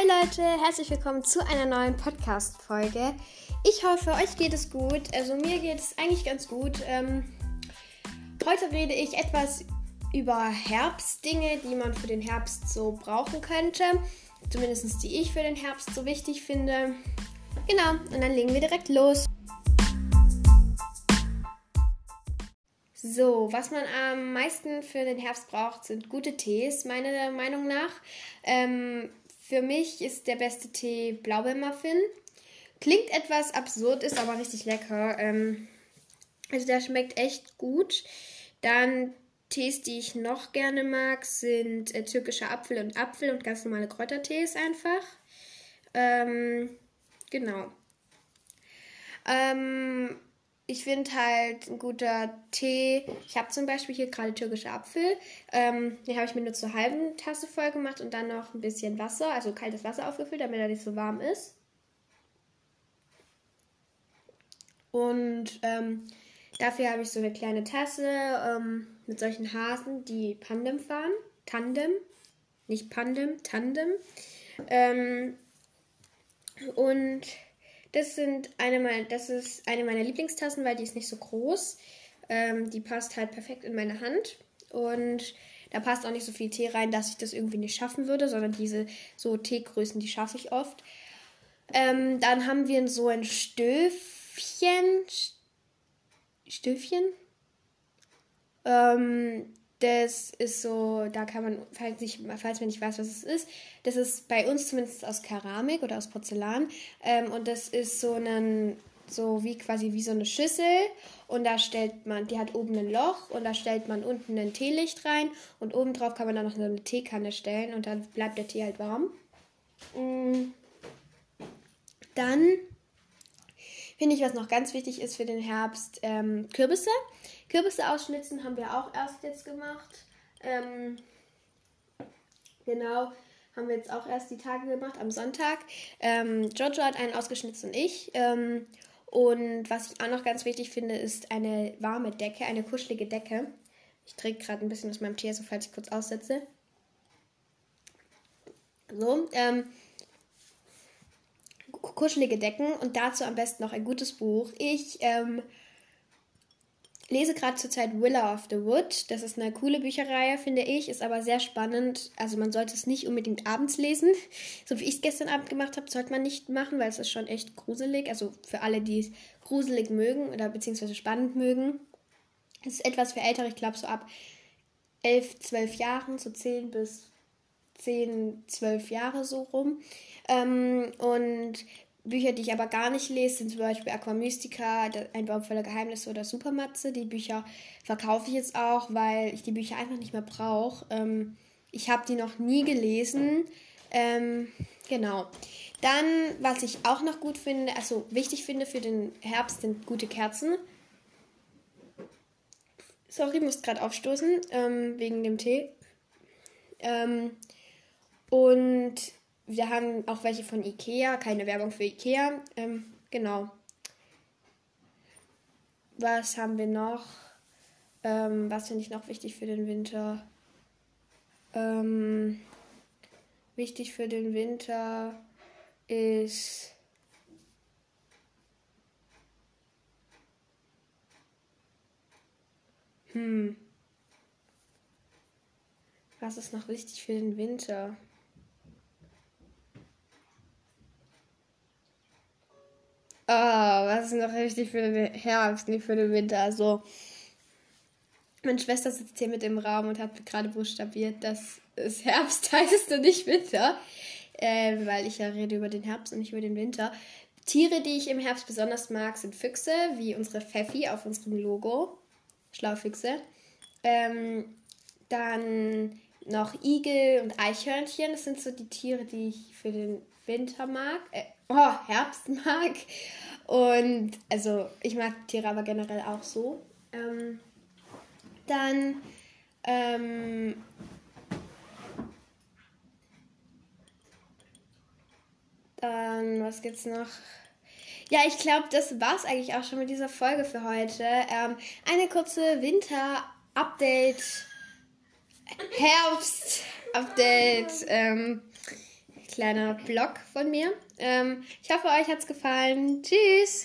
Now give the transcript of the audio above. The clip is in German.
Hi Leute, herzlich willkommen zu einer neuen Podcast-Folge. Ich hoffe, euch geht es gut. Also mir geht es eigentlich ganz gut. Ähm, heute rede ich etwas über Herbstdinge, die man für den Herbst so brauchen könnte. Zumindest die ich für den Herbst so wichtig finde. Genau, und dann legen wir direkt los. So, was man am meisten für den Herbst braucht, sind gute Tees, meiner Meinung nach. Ähm, für mich ist der beste Tee Blaubeermuffin. Klingt etwas absurd, ist aber richtig lecker. Ähm, also der schmeckt echt gut. Dann Tees, die ich noch gerne mag, sind äh, türkischer Apfel und Apfel und ganz normale Kräutertees einfach. Ähm, genau. Ähm, ich finde halt ein guter Tee. Ich habe zum Beispiel hier gerade türkische Apfel. Ähm, den habe ich mir nur zur halben Tasse voll gemacht und dann noch ein bisschen Wasser, also kaltes Wasser aufgefüllt, damit er nicht so warm ist. Und ähm, dafür habe ich so eine kleine Tasse ähm, mit solchen Hasen, die Pandem fahren. Tandem. Nicht Pandem, Tandem. Ähm, und das sind eine meiner, das ist eine meiner Lieblingstassen, weil die ist nicht so groß. Ähm, die passt halt perfekt in meine Hand. Und da passt auch nicht so viel Tee rein, dass ich das irgendwie nicht schaffen würde, sondern diese so Teegrößen, die schaffe ich oft. Ähm, dann haben wir so ein Stöfchen. Stöfchen? Ähm, das ist so, da kann man, falls, nicht, falls man nicht weiß, was es ist, das ist bei uns zumindest aus Keramik oder aus Porzellan. Ähm, und das ist so ein, so wie quasi wie so eine Schüssel. Und da stellt man, die hat oben ein Loch und da stellt man unten ein Teelicht rein. Und oben drauf kann man dann noch eine Teekanne stellen und dann bleibt der Tee halt warm. Mm. Dann finde ich, was noch ganz wichtig ist für den Herbst, ähm, Kürbisse. Kürbisse ausschnitzen haben wir auch erst jetzt gemacht. Ähm, genau, haben wir jetzt auch erst die Tage gemacht, am Sonntag. Ähm, Giorgio hat einen ausgeschnitzt und ich. Ähm, und was ich auch noch ganz wichtig finde, ist eine warme Decke, eine kuschelige Decke. Ich trinke gerade ein bisschen aus meinem Tee, also falls ich kurz aussetze. So, ähm, kuschelige Decken und dazu am besten noch ein gutes Buch. Ich ähm, lese gerade zurzeit Willow of the Wood. Das ist eine coole Bücherreihe, finde ich, ist aber sehr spannend. Also man sollte es nicht unbedingt abends lesen. So wie ich es gestern Abend gemacht habe, sollte man nicht machen, weil es ist schon echt gruselig. Also für alle, die es gruselig mögen oder beziehungsweise spannend mögen. Es ist etwas für Ältere, ich glaube so ab 11, 12 Jahren, so 10 bis 10, 12 Jahre so rum. Ähm, und Bücher, die ich aber gar nicht lese, sind zum Beispiel Aquamystica, Ein Baum voller Geheimnisse oder Supermatze. Die Bücher verkaufe ich jetzt auch, weil ich die Bücher einfach nicht mehr brauche. Ähm, ich habe die noch nie gelesen. Ähm, genau. Dann, was ich auch noch gut finde, also wichtig finde für den Herbst, sind gute Kerzen. Sorry, muss gerade aufstoßen, ähm, wegen dem Tee. Ähm, und wir haben auch welche von Ikea, keine Werbung für Ikea. Ähm, genau. Was haben wir noch? Ähm, was finde ich noch wichtig für den Winter? Ähm, wichtig für den Winter ist Hm. Was ist noch wichtig für den Winter? Oh, was ist noch richtig für den Herbst, nicht für den Winter? Also, meine Schwester sitzt hier mit im Raum und hat gerade buchstabiert, dass es Herbst heißt und nicht Winter. Äh, weil ich ja rede über den Herbst und nicht über den Winter. Tiere, die ich im Herbst besonders mag, sind Füchse, wie unsere Pfeffi auf unserem Logo. Schlaufüchse. Ähm, dann noch Igel und Eichhörnchen. Das sind so die Tiere, die ich für den Winter mag. Äh, oh, Herbst mag. Und also ich mag Tiere aber generell auch so. Ähm, dann ähm, dann was gibt's noch? Ja, ich glaube, das war's eigentlich auch schon mit dieser Folge für heute. Ähm, eine kurze Winter-Update, Herbst-Update. Ähm, kleiner Blog von mir. Ähm, ich hoffe, euch hat es gefallen. Tschüss!